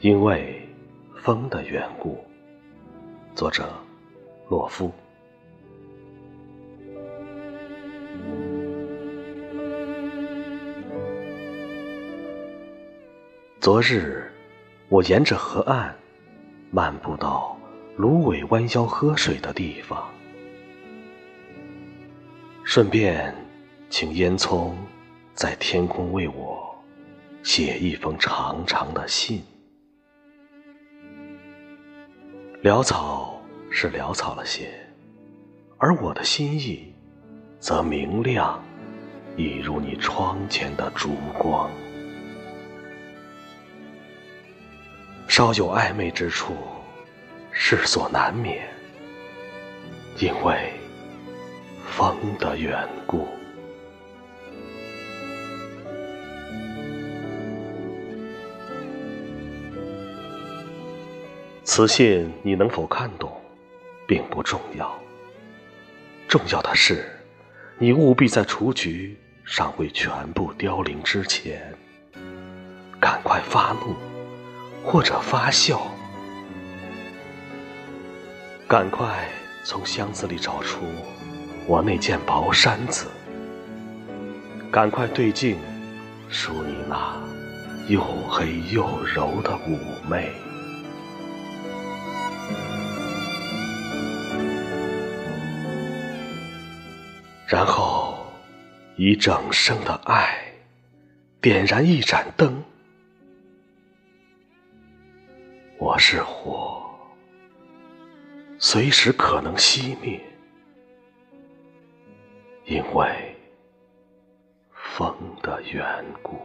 因为风的缘故。作者：洛夫。昨日，我沿着河岸漫步到芦苇弯腰喝水的地方，顺便请烟囱在天空为我写一封长长的信。潦草是潦草了些，而我的心意则明亮，一如你窗前的烛光。稍有暧昧之处，世所难免，因为风的缘故。此信你能否看懂，并不重要。重要的是，你务必在雏菊尚未全部凋零之前，赶快发怒，或者发笑，赶快从箱子里找出我那件薄衫子，赶快对镜梳你那又黑又柔的妩媚。然后，以整生的爱点燃一盏灯。我是火，随时可能熄灭，因为风的缘故。